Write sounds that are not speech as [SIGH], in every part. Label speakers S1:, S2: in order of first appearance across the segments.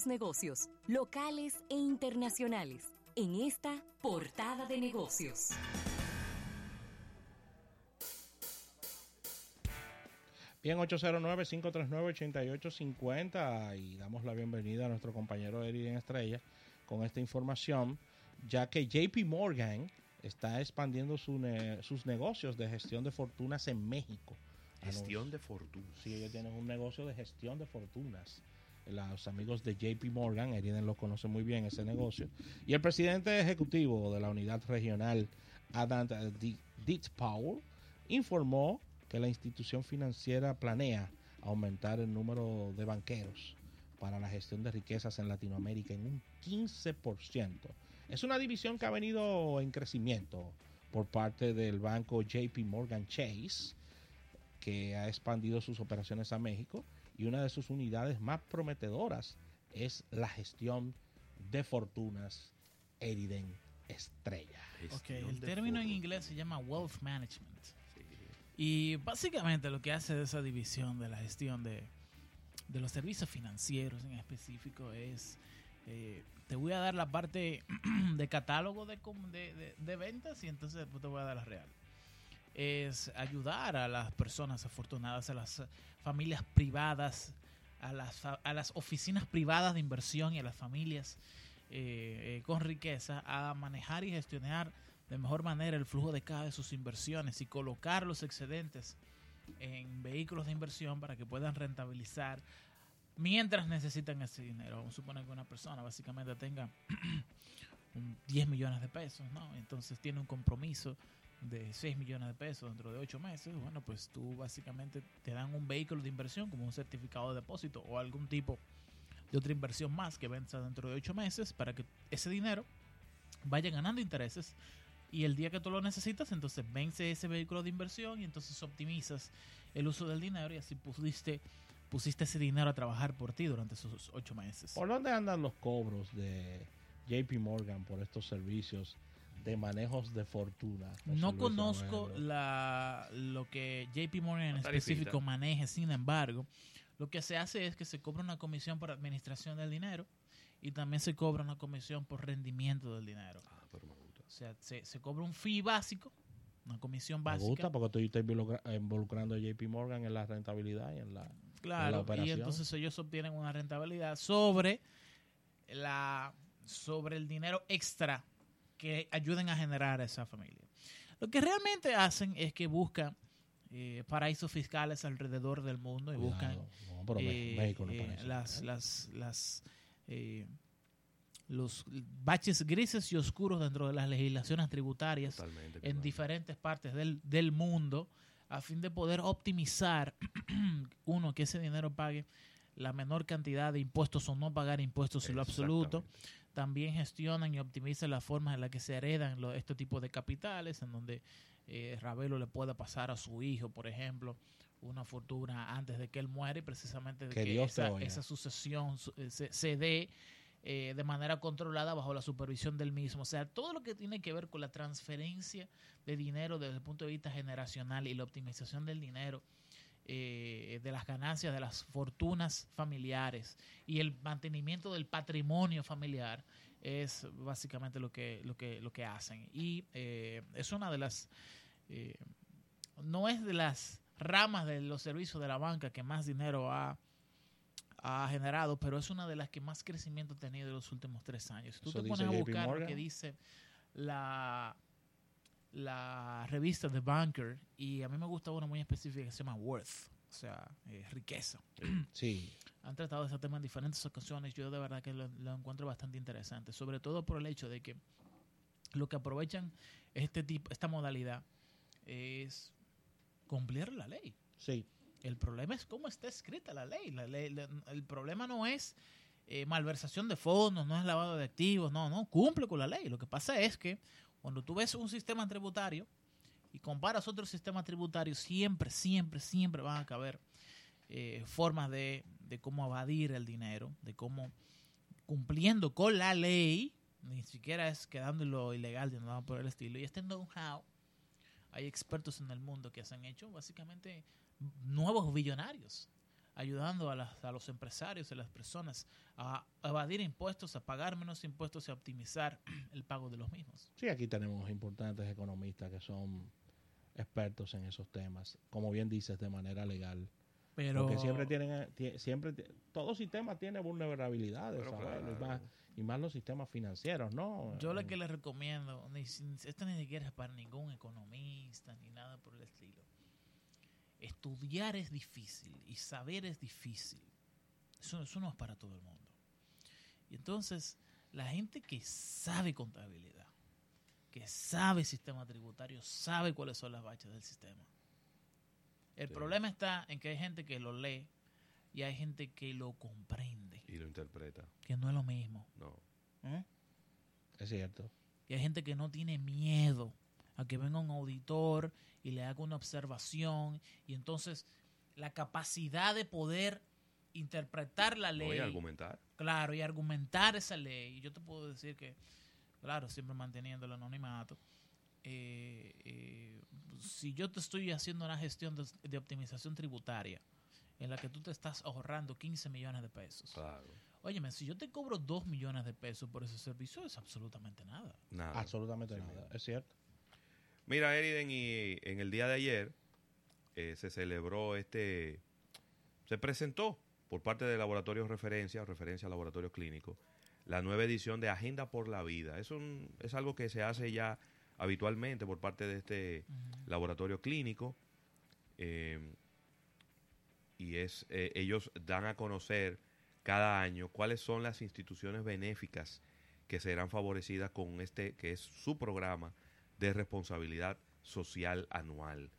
S1: los negocios, locales e internacionales, en esta portada de negocios.
S2: Bien, 809-539-8850 y damos la bienvenida a nuestro compañero Eriden Estrella con esta información, ya que JP Morgan está expandiendo sus negocios de gestión de fortunas en México.
S3: Gestión de fortunas.
S2: Sí, ellos tienen un negocio de gestión de fortunas. Los amigos de JP Morgan, Eriden lo conoce muy bien ese negocio. Y el presidente ejecutivo de la unidad regional, Adam Powell, informó que la institución financiera planea aumentar el número de banqueros para la gestión de riquezas en Latinoamérica en un 15%. Es una división que ha venido en crecimiento por parte del banco JP Morgan Chase, que ha expandido sus operaciones a México y una de sus unidades más prometedoras es la gestión de fortunas Eriden Estrella.
S4: el término en inglés se llama wealth management. Y básicamente lo que hace esa división de la gestión de, los servicios financieros en específico es, eh, te voy a dar la parte [CLEARS THROAT] de catálogo de, de, ventas y entonces después te voy a dar la real. Es ayudar a las personas afortunadas, a las familias privadas, a las, a las oficinas privadas de inversión y a las familias eh, eh, con riqueza a manejar y gestionar de mejor manera el flujo de cada de sus inversiones y colocar los excedentes en vehículos de inversión para que puedan rentabilizar mientras necesitan ese dinero. Vamos a suponer que una persona básicamente tenga [CLEARS THROAT] 10 millones de pesos, ¿no? Entonces tiene un compromiso de 6 millones de pesos dentro de 8 meses. Bueno, pues tú básicamente te dan un vehículo de inversión como un certificado de depósito o algún tipo de otra inversión más que venza dentro de 8 meses para que ese dinero vaya ganando intereses y el día que tú lo necesitas, entonces vence ese vehículo de inversión y entonces optimizas el uso del dinero y así pusiste, pusiste ese dinero a trabajar por ti durante esos ocho meses.
S2: ¿Por dónde andan los cobros de JP Morgan por estos servicios de manejos de fortuna?
S4: No conozco la, lo que JP Morgan en específico maneje, sin embargo, lo que se hace es que se cobra una comisión por administración del dinero y también se cobra una comisión por rendimiento del dinero. Ah, pero o sea, se, cobra un fee básico, una comisión básica. Me
S2: gusta porque estoy involucrando a JP Morgan en la rentabilidad y en la,
S4: claro, y entonces ellos obtienen una rentabilidad sobre la sobre el dinero extra que ayuden a generar a esa familia. Lo que realmente hacen es que buscan eh, paraísos fiscales alrededor del mundo y buscan eh, eh, las, las, las los baches grises y oscuros dentro de las legislaciones tributarias en diferentes partes del, del, mundo a fin de poder optimizar, [CLEARS THROAT] uno, que ese dinero pague la menor cantidad de impuestos o no pagar impuestos en lo absoluto. También gestionan y optimizan las formas en las que se heredan este tipo de capitales, en donde eh, Ravelo le pueda pasar a su hijo, por ejemplo, una fortuna antes de que él muere, y precisamente de que, esa, sucesión eh, se, se dé eh, de manera controlada bajo la supervisión del mismo. O sea, todo lo que tiene que ver con la transferencia de dinero desde el punto de vista generacional y la optimización del dinero, eh, de las ganancias, de las fortunas familiares y el mantenimiento del patrimonio familiar es básicamente lo que, lo que, lo que hacen. Y eh, es una de las... no es de las ramas de los servicios de la banca que más dinero ha ha generado, pero es una de las que más crecimiento ha tenido en los últimos tres años. tú te pones a buscar lo que dice la, la revista The Banker, y a mí me gusta una muy específica que se llama Worth, o sea, eh, riqueza. [CLEARS THROAT]
S2: Sí.
S4: Han tratado ese tema en diferentes ocasiones. Yo de verdad que lo, encuentro bastante interesante, sobre todo por el hecho de que lo que aprovechan este tipo, esta modalidad es cumplir la ley.
S2: Sí.
S4: El problema es cómo está escrita la ley. La ley el problema no es eh, malversación de fondos, no es lavado de activos, no, no, cumple con la ley. Lo que pasa es que cuando tú ves un sistema tributario y comparas otros sistemas tributarios, siempre, siempre, siempre van a caber eh, formas de, de cómo evadir el dinero, de cómo cumpliendo con la ley, ni siquiera es quedándolo ilegal de nada por el estilo. Y este know-how, hay expertos en el mundo que se han hecho básicamente nuevos billonarios ayudando a, las- a los empresarios y a las personas a evadir impuestos, a pagar menos impuestos y a optimizar [CLEARS THROAT] el pago de los mismos.
S2: Sí, aquí tenemos importantes economistas que son expertos en esos temas, como bien dices, de manera legal.
S4: Pero
S2: Porque siempre tienen, tie- siempre, todo sistema tiene vulnerabilidades, ¿sabes? y,
S3: claro.
S2: más, y más los sistemas financieros, ¿no?
S4: yo lo
S2: Eh,
S4: que les recomiendo, ni, esto ni siquiera es para ningún economista ni nada por el estilo. Estudiar es difícil y saber es difícil. Eso, eso no es para todo el mundo. Y entonces, la gente que sabe contabilidad, que sabe sistema tributario, sabe cuáles son las bachas del sistema. El
S3: Sí.
S4: problema está en que hay gente que lo lee y hay gente que lo comprende,
S3: Y lo interpreta.
S4: que no es lo mismo.
S3: No.
S4: ¿eh?
S2: Es cierto.
S4: Y hay gente que no tiene miedo a que venga un auditor y le haga una observación y entonces la capacidad de poder interpretar la ley,
S3: a argumentar.
S4: claro, y argumentar esa ley. Y yo te puedo decir que, claro, siempre manteniendo el anonimato, eh, eh, si yo te estoy haciendo una gestión de, de optimización tributaria en la que tú te estás ahorrando 15 millones de pesos,
S3: Claro.
S4: óyeme, si yo te cobro 2 millones de pesos por ese servicio, es absolutamente nada.
S3: Nada.
S2: Absolutamente
S3: Sí,
S2: nada. Es cierto.
S3: Mira, Eriden, y en el día de ayer eh, se celebró este, se presentó por parte de Laboratorios Referencia, Referencia a Laboratorios Clínicos, la nueva edición de Agenda por la Vida. Es, un, es algo que se hace ya habitualmente por parte de este laboratorio clínico. eh, y es eh, ellos dan a conocer cada año cuáles son las instituciones benéficas que serán favorecidas con este que es su programa de responsabilidad social anual.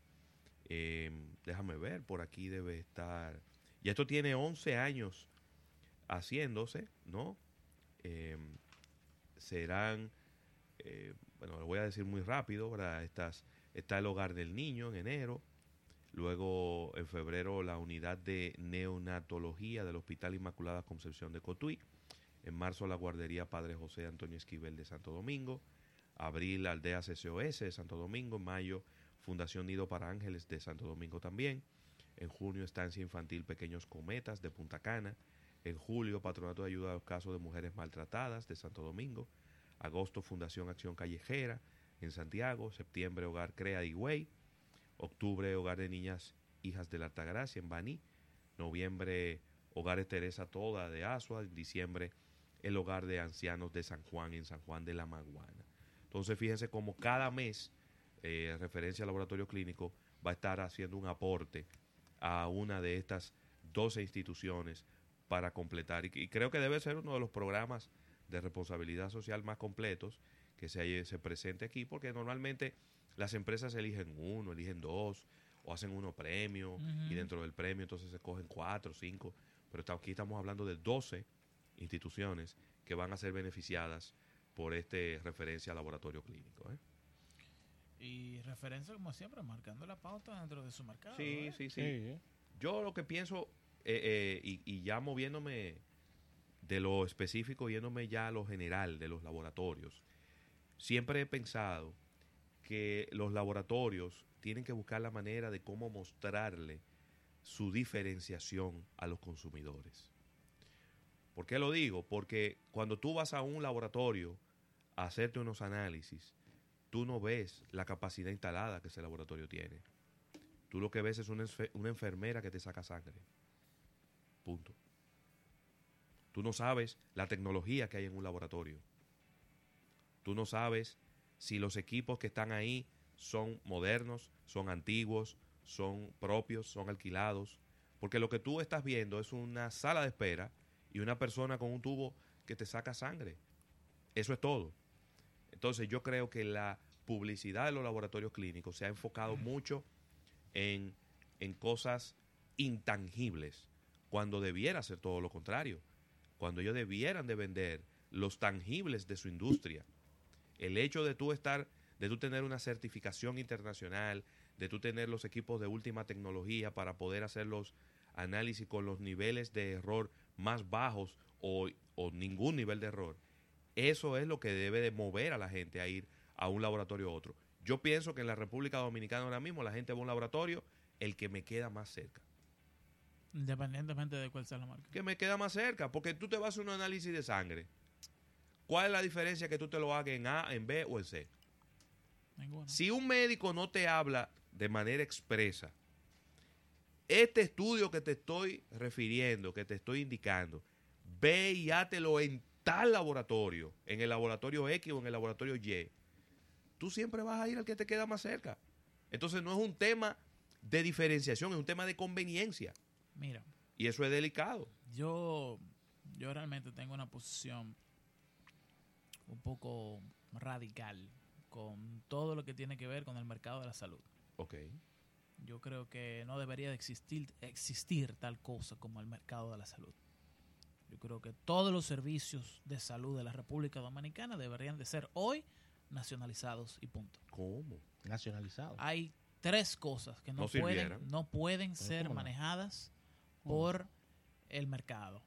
S3: Eh, déjame ver, por aquí debe estar. Y esto tiene 11 años haciéndose, ¿no? Eh, serán, eh, bueno, lo voy a decir muy rápido. Estas, está el hogar del niño en enero, luego en febrero la unidad de neonatología del Hospital Inmaculada Concepción de Cotuí, en marzo la guardería Padre José Antonio Esquivel de Santo Domingo, abril aldea CCOS de Santo Domingo, en mayo Fundación Nido para Ángeles de Santo Domingo también, en junio Estancia Infantil Pequeños Cometas de Punta Cana, en julio Patronato de Ayuda a los Casos de Mujeres Maltratadas de Santo Domingo, agosto Fundación Acción Callejera en Santiago, septiembre Hogar Crea de Higüey, octubre Hogar de Niñas Hijas de la Altagracia en Baní, noviembre Hogares Teresa Toda de Asua, en diciembre el Hogar de Ancianos de San Juan en San Juan de la Maguana. Entonces fíjense como cada mes, eh, referencia al laboratorio clínico, va a estar haciendo un aporte a una de estas 12 instituciones para completar. Y, y creo que debe ser uno de los programas de responsabilidad social más completos que se, se presente aquí, porque normalmente las empresas eligen uno, eligen dos, o hacen uno premio, y dentro del premio entonces se cogen cuatro, cinco, pero está- aquí estamos hablando de 12 instituciones que van a ser beneficiadas por este referencia al laboratorio clínico. ¿eh?
S4: Y referencia, como siempre, marcando la pauta dentro de su mercado.
S3: Sí,
S4: ¿eh?
S3: sí, sí,
S2: Sí.
S3: Yo lo que pienso, eh, eh, y, y ya moviéndome de lo específico, yéndome ya a lo general de los laboratorios, siempre he pensado que los laboratorios tienen que buscar la manera de cómo mostrarle su diferenciación a los consumidores. ¿Por qué lo digo? Porque cuando tú vas a un laboratorio a hacerte unos análisis, tú no ves la capacidad instalada que ese laboratorio tiene. Tú lo que ves es una, una enfermera que te saca sangre. Punto. Tú no sabes la tecnología que hay en un laboratorio. Tú no sabes si los equipos que están ahí son modernos, son antiguos, son propios, son alquilados. Porque lo que tú estás viendo es una sala de espera y una persona con un tubo que te saca sangre. Eso es todo. Entonces yo creo que la publicidad de los laboratorios clínicos se ha enfocado mucho en, en cosas intangibles, cuando debiera ser todo lo contrario, cuando ellos debieran de vender los tangibles de su industria. El hecho de tú estar, de tú tener una certificación internacional, de tú tener los equipos de última tecnología para poder hacer los análisis con los niveles de error más bajos o, o ningún nivel de error, eso es lo que debe de mover a la gente a ir a un laboratorio a otro. Yo pienso que en la República Dominicana ahora mismo la gente va a un laboratorio el que me queda más cerca.
S4: Independientemente de cuál sea la marca.
S3: Que me queda más cerca, porque tú te vas a hacer un análisis de sangre. ¿Cuál es la diferencia que tú te lo hagas en A, en B o en C?
S4: Ninguno.
S3: Si un médico no te habla de manera expresa, este estudio que te estoy refiriendo, que te estoy indicando, ve y hátelo en tal laboratorio, en el laboratorio X o en el laboratorio Y, tú siempre vas a ir al que te queda más cerca. Entonces no es un tema de diferenciación, es un tema de conveniencia.
S4: Mira,
S3: Y eso es delicado.
S4: yo, yo realmente tengo una posición un poco radical con todo lo que tiene que ver con el mercado de la salud.
S3: Ok.
S4: Yo creo que no debería de existir, existir tal cosa como el mercado de la salud. Yo creo que todos los servicios de salud de la República Dominicana deberían de ser hoy nacionalizados y punto.
S3: ¿Cómo?
S2: Nacionalizado.
S4: Hay tres cosas que no,
S3: No
S4: pueden,
S3: sirvieran.
S4: no pueden ser manejadas
S2: ¿Cómo?
S4: por el mercado,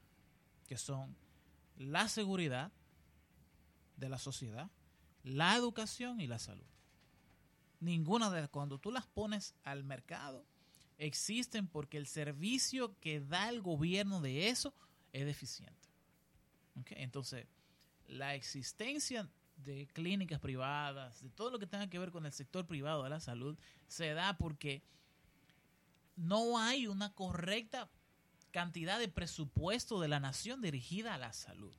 S4: que son la seguridad de la sociedad, la educación y la salud. Ninguna de cuando tú las pones al mercado, existen porque el servicio que da el gobierno de eso es deficiente. ¿Ok? Entonces, la existencia de clínicas privadas, de todo lo que tenga que ver con el sector privado de la salud, se da porque no hay una correcta cantidad de presupuesto de la nación dirigida a la salud.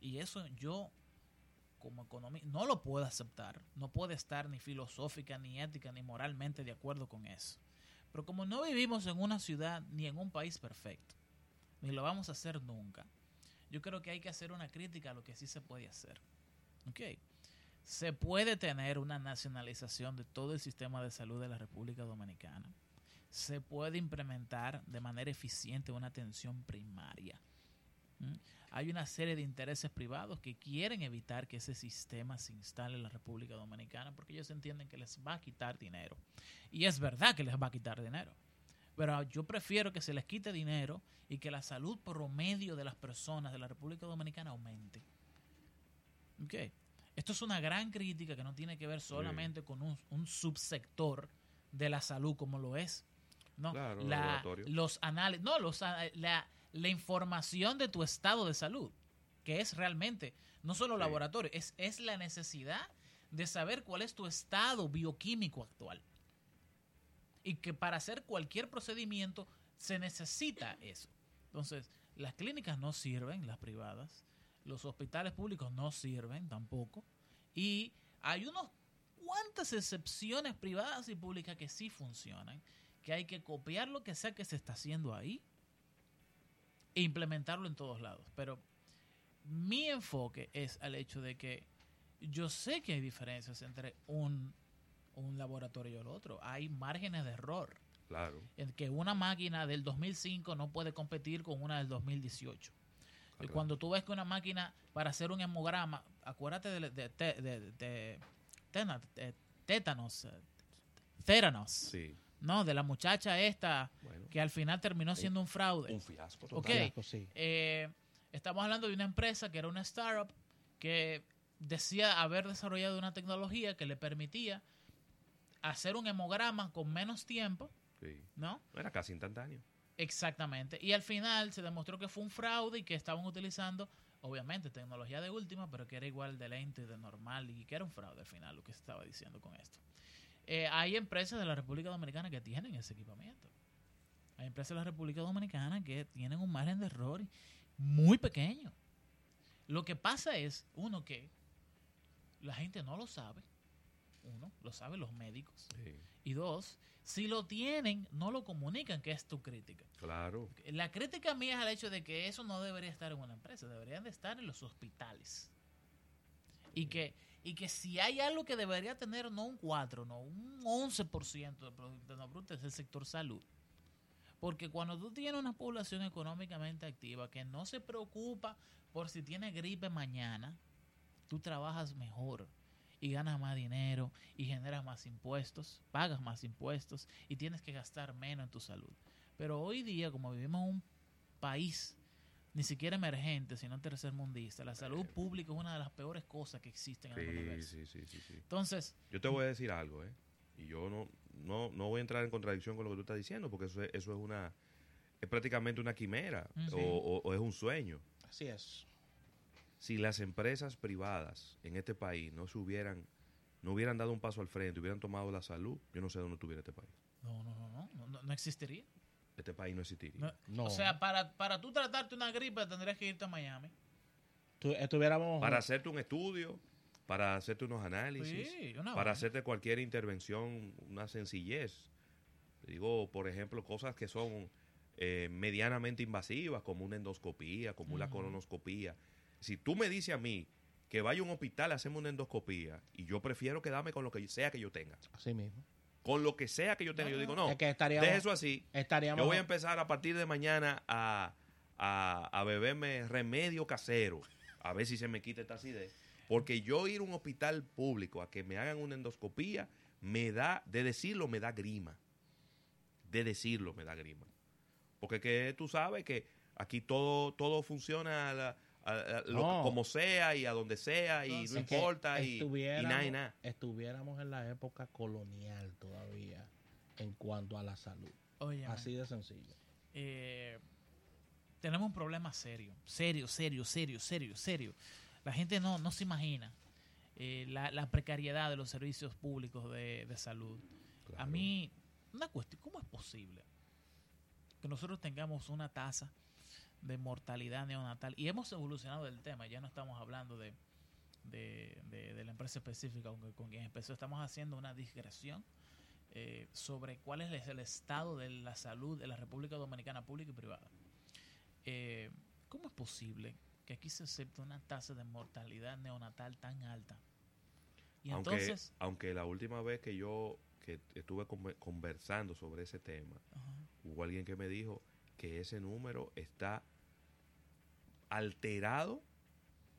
S4: Y eso yo, como economista, no lo puedo aceptar. No puedo estar ni filosófica, ni ética, ni moralmente de acuerdo con eso. Pero como no vivimos en una ciudad ni en un país perfecto, ni lo vamos a hacer nunca, yo creo que hay que hacer una crítica a lo que sí se puede hacer. ¿Ok? Se puede tener una nacionalización de todo el sistema de salud de la República Dominicana. Se puede implementar de manera eficiente una atención primaria. ¿Mm? Hay una serie de intereses privados que quieren evitar que ese sistema se instale en la República Dominicana porque ellos entienden que les va a quitar dinero. Y es verdad que les va a quitar dinero. Pero yo prefiero que se les quite dinero y que la salud promedio de las personas de la República Dominicana aumente. ¿Ok? Esto es una gran crítica que no tiene que ver solamente con un, un subsector de la salud como lo es. No,
S3: Claro,
S4: la- los análisis, no, los, la, la información de tu estado de salud, que es realmente, no solo
S3: Sí.
S4: laboratorio, es, es la necesidad de saber cuál es tu estado bioquímico actual. Y que para hacer cualquier procedimiento se necesita eso. Entonces, las clínicas no sirven, las privadas, los hospitales públicos no sirven tampoco, y hay unos cuantas excepciones privadas y públicas que sí funcionan, que hay que copiar lo que sea que se está haciendo ahí e implementarlo en todos lados. Pero mi enfoque es al hecho de que yo sé que hay diferencias entre un, un laboratorio y el otro. Hay márgenes de error.
S3: Claro.
S4: En que una máquina del 2005 no puede competir con una del 2018. Y cuando tú ves que una máquina para hacer un hemograma, acuérdate de, de, de, de- de- tétanos, eh, téranos,
S3: Sí.
S4: ¿No? De la muchacha esta
S3: Bueno.
S4: que al final terminó siendo un fraude.
S3: Un fiasco
S4: Ok.
S3: total.
S2: Fiasco, sí.
S4: Eh, estamos hablando de una empresa que era una startup que decía haber desarrollado una tecnología que le permitía hacer un hemograma con menos tiempo,
S3: Sí.
S4: ¿no?
S3: Era casi instantáneo.
S4: Exactamente. Y al final se demostró que fue un fraude y que estaban utilizando, obviamente, tecnología de última, pero que era igual de lento y de normal y que era un fraude al final, lo que se estaba diciendo con esto. Eh, hay empresas de la República Dominicana que tienen ese equipamiento. Hay empresas de la República Dominicana que tienen un margen de error muy pequeño. Lo que pasa es, uno, que la gente no lo sabe. Uno, lo saben los médicos.
S3: Sí.
S4: Y dos, si lo tienen, no lo comunican, que es tu crítica.
S3: Claro.
S4: La crítica mía es al hecho de que eso no debería estar en una empresa, deberían de estar en los hospitales. Y que, y que si hay algo que debería tener no un 4, no un 11% de Producto Interno Bruto es el sector salud. Porque cuando tú tienes una población económicamente activa que no se preocupa por si tiene gripe mañana, tú trabajas mejor y ganas más dinero y generas más impuestos, pagas más impuestos y tienes que gastar menos en tu salud. Pero hoy día, como vivimos en un país ni siquiera emergente, sino tercermundista, la salud pública es una de las peores cosas que existen en el universo.
S3: sí, sí, sí, sí.
S4: Entonces,
S3: Yo te voy a decir algo, ¿eh? Y yo no, no, no voy a entrar en contradicción con lo que tú estás diciendo, porque eso es, eso es una es prácticamente una quimera
S4: Ujú.
S3: o, o- o es un sueño.
S2: Así es.
S3: Si las empresas privadas en este país no se hubieran, no hubieran dado un paso al frente, hubieran tomado la salud, yo no sé dónde estuviera este país.
S4: No, no, no, no, no, no, no existiría.
S3: Este país no existiría.
S4: No,
S2: No.
S4: O sea, para, para tú tratarte una gripe tendrías que irte a Miami.
S2: Tu- estuviéramos.
S3: Para hacerte un estudio, para hacerte unos análisis,
S4: Sí, una
S3: para hacerte cualquier intervención, una sencillez. Digo, por ejemplo, cosas que son eh, medianamente invasivas, como una endoscopía, como una colonoscopía. Si tú me dices a mí que vaya a un hospital a hacerme una endoscopía y yo prefiero quedarme con lo que sea que yo tenga,
S2: Así mismo.
S3: Con lo que sea que yo tenga, yo digo, no,
S2: Es que estaríamos.
S3: deje eso así.
S2: estaríamos
S3: Yo voy a empezar a partir de mañana a, a, a beberme remedio casero, a ver si se me quita esta acidez. Porque yo ir a un hospital público a que me hagan una endoscopía, me da, de decirlo, me da grima. De decirlo, me da grima. Porque que tú sabes que aquí todo, todo funciona a la- a- a lo-
S2: No.
S3: como sea y a donde sea y no importa y, nada y nada.
S2: Estuviéramos en la época colonial todavía en cuanto a la salud.
S4: Oye,
S2: Así de sencillo.
S4: eh, tenemos un problema serio, serio, serio, serio, serio, serio. La gente no, no se imagina eh, la, la precariedad de los servicios públicos de, de salud. A mí, una cuestión, ¿cómo es posible que nosotros tengamos una tasa de mortalidad neonatal? Y hemos evolucionado del tema, ya no estamos hablando de, de, de- de la empresa específica aunque con quien empezó, estamos haciendo una digresión eh, sobre cuál es el estado de la salud de la República Dominicana pública y privada. Eh, ¿Cómo es posible que aquí se acepte una tasa de mortalidad neonatal tan alta? Y
S3: aunque,
S4: entonces...
S3: aunque la última vez que yo que estuve conver- conversando sobre ese tema, hubo alguien que me dijo que ese número está alterado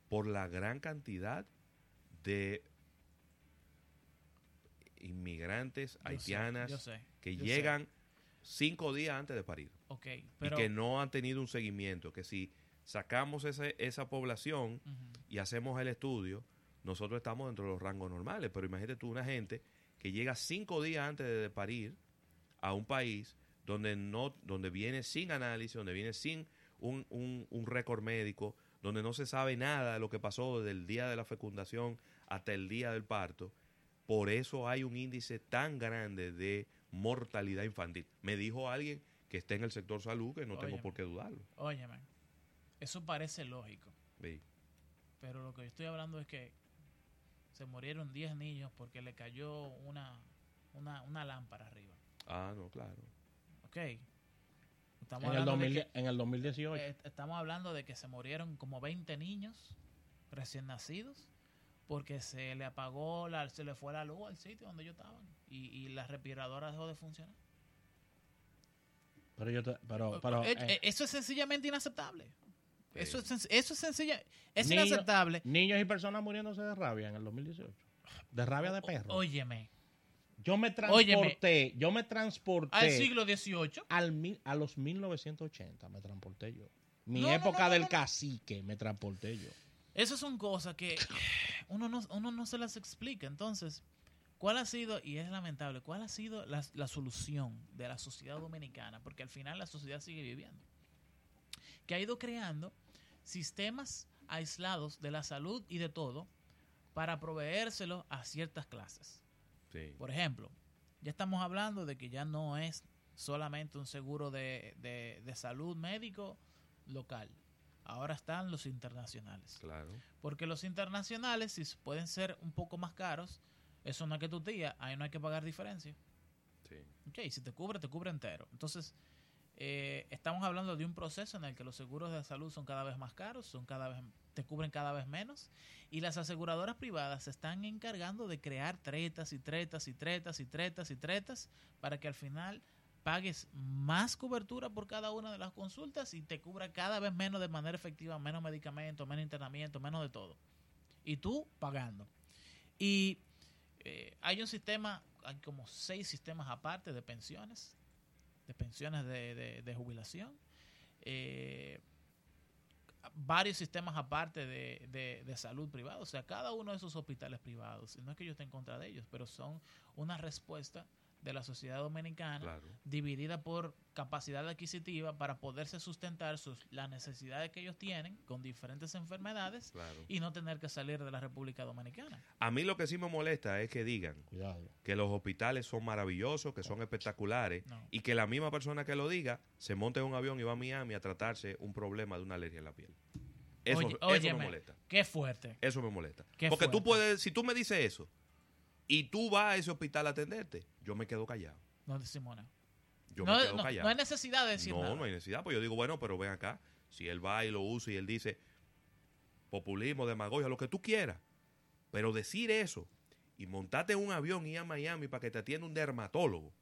S3: por la gran cantidad de inmigrantes
S4: Yo sé,
S3: haitianas
S4: yo sé,
S3: que llegan cinco días antes de parir.
S4: Pero...
S3: y que no han tenido un seguimiento, que si sacamos ese, esa población y hacemos el estudio, nosotros estamos dentro de los rangos normales. Pero imagínate tú una gente que llega cinco días antes de parir a un país donde no, donde viene sin análisis, donde viene sin un, un, un récord médico, donde no se sabe nada de lo que pasó desde el día de la fecundación hasta el día del parto. Por eso hay un índice tan grande de mortalidad infantil. Me dijo alguien que está en el sector salud que no tengo por qué dudarlo.
S4: Óyeme, eso parece lógico,
S3: Sí.
S4: pero lo que yo estoy hablando es que se murieron 10 niños porque le cayó una, una, una lámpara arriba.
S3: Ah, no, claro.
S4: Ok. Estamos
S2: En el,
S4: hablando, de
S2: 2000
S4: que,
S2: en el 2018.
S4: eh, estamos hablando de que se murieron como 20 niños recién nacidos porque se le apagó, la, se le fue la luz al sitio donde ellos estaban y, y la respiradora dejó de funcionar.
S2: pero yo te- pero, pero,
S4: Eh,
S2: eh,
S4: eh, eso es sencillamente inaceptable. Eso es, eso es sencilla, es
S2: Niño-
S4: inaceptable.
S2: niños y personas muriéndose de rabia en el 2018. De rabia de perro.
S4: Óyeme,
S2: yo me
S4: óyeme.
S2: transporté, yo me transporté
S4: al siglo XVIII.
S2: al mil- a los 1980 me transporté yo. Mi
S4: No,
S2: época
S4: no, no,
S2: del cacique me transporté yo.
S4: Esas son cosas que uno no, uno no se las explica. Entonces, ¿cuál ha sido, y es lamentable, cuál ha sido la, la solución de la sociedad dominicana? Porque al final la sociedad sigue viviendo. Que ha ido creando sistemas aislados de la salud y de todo para proveérselo a ciertas clases.
S3: Sí.
S4: Por ejemplo, ya estamos hablando de que ya no es solamente un seguro de, de- de salud médico local. Ahora están los internacionales.
S3: Claro.
S4: Porque los internacionales, si pueden ser un poco más caros, eso no es que tu tía, ahí no hay que pagar diferencia.
S3: Sí.
S4: Ok, si te cubre, te cubre entero. Entonces, eh, estamos hablando de un proceso en el que los seguros de salud son cada vez más caros, son cada vez, te cubren cada vez menos, y las aseguradoras privadas se están encargando de crear tretas y tretas y tretas y tretas y tretas para que al final pagues más cobertura por cada una de las consultas y te cubra cada vez menos de manera efectiva, menos medicamentos, menos internamiento, menos de todo. Y tú pagando. Y eh, hay un sistema, hay como seis sistemas aparte de pensiones, de pensiones de, de- de jubilación, eh, varios sistemas aparte de, de- de salud privada, o sea, cada uno de esos hospitales privados, no es que yo esté en contra de ellos, pero son una respuesta de la sociedad dominicana,
S3: Claro.
S4: dividida por capacidad adquisitiva para poderse sustentar sus, las necesidades que ellos tienen con diferentes enfermedades
S3: Claro.
S4: y no tener que salir de la República Dominicana.
S3: A mí lo que sí me molesta es que digan
S2: Cuidado.
S3: que los hospitales son maravillosos, que son espectaculares,
S4: No.
S3: y que la misma persona que lo diga se monte en un avión y va a Miami a tratarse un problema de una alergia en la piel. Eso,
S4: Oye,
S3: eso
S4: óyeme,
S3: me molesta.
S4: Qué fuerte.
S3: Eso me molesta.
S4: Qué
S3: Porque tú puedes, si tú me dices eso y tú vas a ese hospital a atenderte, yo me quedo callado.
S4: No decimos nada.
S3: Yo
S4: No,
S3: me quedo
S4: no-
S3: callado.
S4: no hay necesidad de decir
S3: no,
S4: nada.
S3: no hay necesidad. Pues yo digo, bueno, pero ven acá. Si él va y lo usa y él dice populismo, demagogia, lo que tú quieras. Pero decir eso y montarte en un avión y ir a Miami para que te atienda un dermatólogo.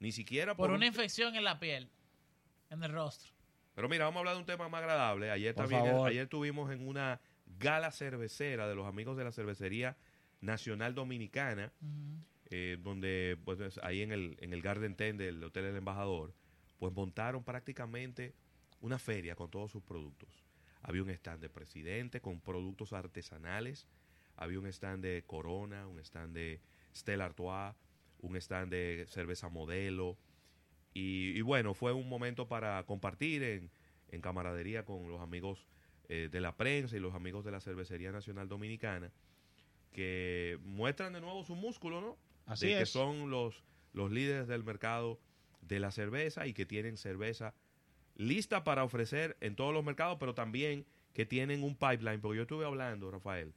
S3: Ni siquiera por,
S4: Por
S3: un-
S4: una infección en la piel, en el rostro.
S3: Pero mira, vamos a hablar de un tema más agradable. Ayer
S2: Por
S3: también,
S2: favor.
S3: ayer tuvimos en una gala cervecera de los amigos de la cervecería nacional dominicana, eh, donde pues, es ahí en el, en el Garden Ten del Hotel El Embajador, pues montaron prácticamente una feria con todos sus productos. Había un stand de presidente con productos artesanales, había un stand de Corona, un stand de Stella Artois, un stand de cerveza modelo. Y, y bueno, fue un momento para compartir en, en camaradería con los amigos eh, de la prensa y los amigos de la Cervecería Nacional Dominicana, que muestran de nuevo su músculo, ¿no?
S2: Así
S3: de que
S2: es.
S3: son los, los líderes del mercado de la cerveza y que tienen cerveza lista para ofrecer en todos los mercados, pero también que tienen un pipeline, porque yo estuve hablando, Rafael,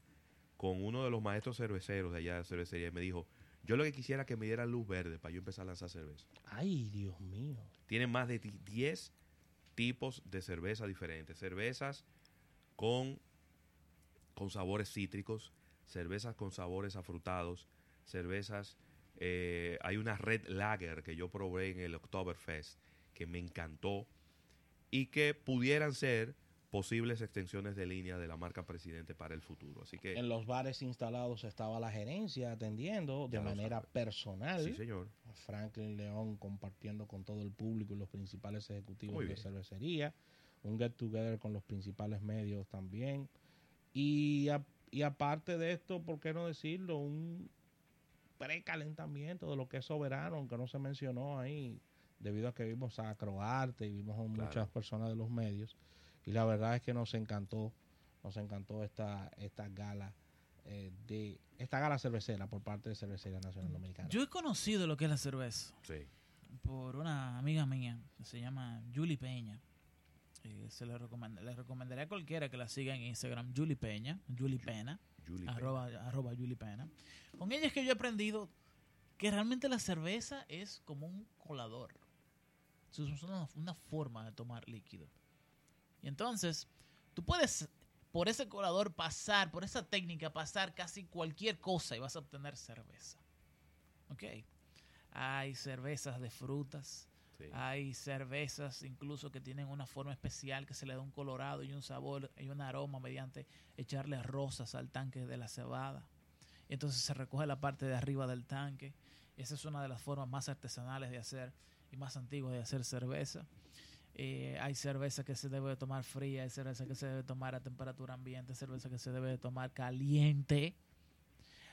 S3: con uno de los maestros cerveceros de allá de la cervecería y me dijo, yo lo que quisiera que me dieran luz verde para yo empezar a lanzar cerveza.
S2: Ay, Dios mío.
S3: Tienen más de di- 10 tipos de cerveza diferentes. Cervezas con, con sabores cítricos, cervezas con sabores afrutados, cervezas... eh, hay una Red Lager que yo probé en el Oktoberfest que me encantó y que pudieran ser posibles extensiones de línea de la marca Presidente para el futuro. Así que,
S2: En los bares instalados estaba la gerencia atendiendo de manera
S3: sabe.
S2: personal.
S3: sí, señor.
S2: Franklin León compartiendo con todo el público y los principales ejecutivos
S3: Muy
S2: de
S3: bien.
S2: cervecería. Un get together con los principales medios también. Y, a- y aparte de esto, ¿por qué no decirlo? Un precalentamiento de lo que es soberano, aunque no se mencionó ahí, debido a que vimos a Croarte y vimos a muchas
S3: Claro.
S2: personas de los medios. Y la verdad es que nos encantó, nos encantó esta, esta gala. eh, de esta gala cervecera por parte de Cervecería Nacional Dominicana.
S4: Yo he conocido lo que es la cerveza
S3: Sí.
S4: por una amiga mía que se llama Julie Peña. Eh, se le, recomend- le recomendaría a cualquiera que la siga en Instagram, Julie Peña, Julie Pena,
S3: Julie
S4: arroba, arroba Julie Pena. Con ella es que yo he aprendido que realmente la cerveza es como un colador. Es una, una forma de tomar líquido. Y entonces, tú puedes por ese colador pasar, por esa técnica, pasar casi cualquier cosa y vas a obtener cerveza. ¿Ok? Hay cervezas de frutas, Hay cervezas incluso que tienen una forma especial que se le da un colorado y un sabor y un aroma mediante echarle rosas al tanque de la cebada. Entonces se recoge la parte de arriba del tanque. Esa es una de las formas más artesanales de hacer y más antiguas de hacer cerveza. Eh, hay cerveza que se debe de tomar fría, hay cerveza que se debe tomar a temperatura ambiente, cerveza que se debe de tomar caliente.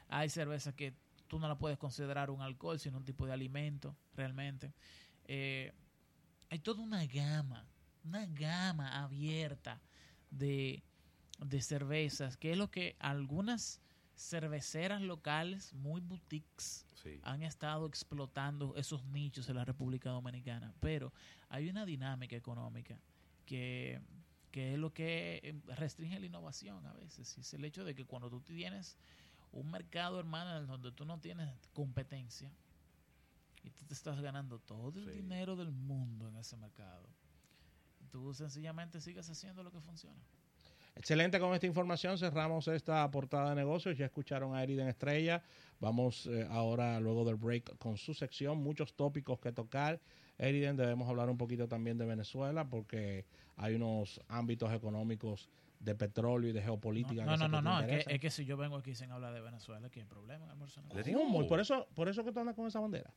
S4: Hay cerveza que tú no la puedes considerar un alcohol, sino un tipo de alimento, realmente. Eh, hay toda una gama, una gama abierta de, de cervezas, que es lo que algunas cerveceras locales, muy boutiques,
S3: Sí.
S4: han estado explotando esos nichos en la República Dominicana. Pero hay una dinámica económica que, que es lo que eh, restringe la innovación a veces. Y es el hecho de que cuando tú tienes un mercado, hermano, donde tú no tienes competencia y tú te estás ganando todo el
S3: Sí.
S4: dinero del mundo en ese mercado, tú sencillamente sigues haciendo lo que funciona.
S2: Excelente con esta información. Cerramos esta portada de negocios. Ya escucharon a Eriden Estrella. Vamos eh, ahora, luego del break, con su sección. Muchos tópicos que tocar. Eriden, debemos hablar un poquito también de Venezuela porque hay unos ámbitos económicos de petróleo y de geopolítica.
S4: No, no, no,
S2: que
S4: no, es que, es que si yo vengo aquí sin hablar de Venezuela, ¿qué hay problema.
S2: ¿Y por eso, por eso que tú andas con esa bandera?